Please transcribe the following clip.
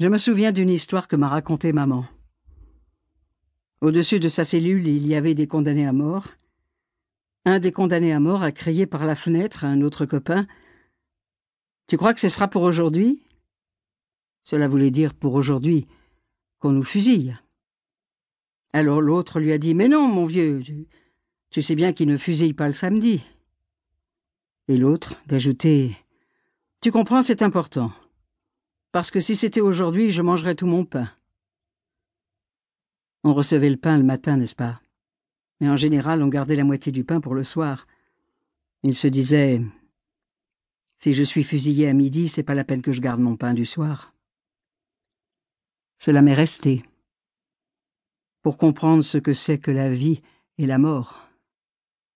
Je me souviens d'une histoire que m'a racontée maman. Au-dessus de sa cellule, il y avait des condamnés à mort. Un des condamnés à mort a crié par la fenêtre à un autre copain Tu crois que ce sera pour aujourd'hui? Cela voulait dire pour aujourd'hui qu'on nous fusille. Alors l'autre lui a dit Mais non, mon vieux, tu, sais bien qu'il ne fusille pas le samedi. Et l'autre d'ajouter Tu comprends, c'est important. Parce que si c'était aujourd'hui, je mangerais tout mon pain. On recevait le pain le matin, n'est-ce pas? Mais en général, on gardait la moitié du pain pour le soir. Il se disait Si je suis fusillé à midi, c'est pas la peine que je garde mon pain du soir. Cela m'est resté. Pour comprendre ce que c'est que la vie et la mort.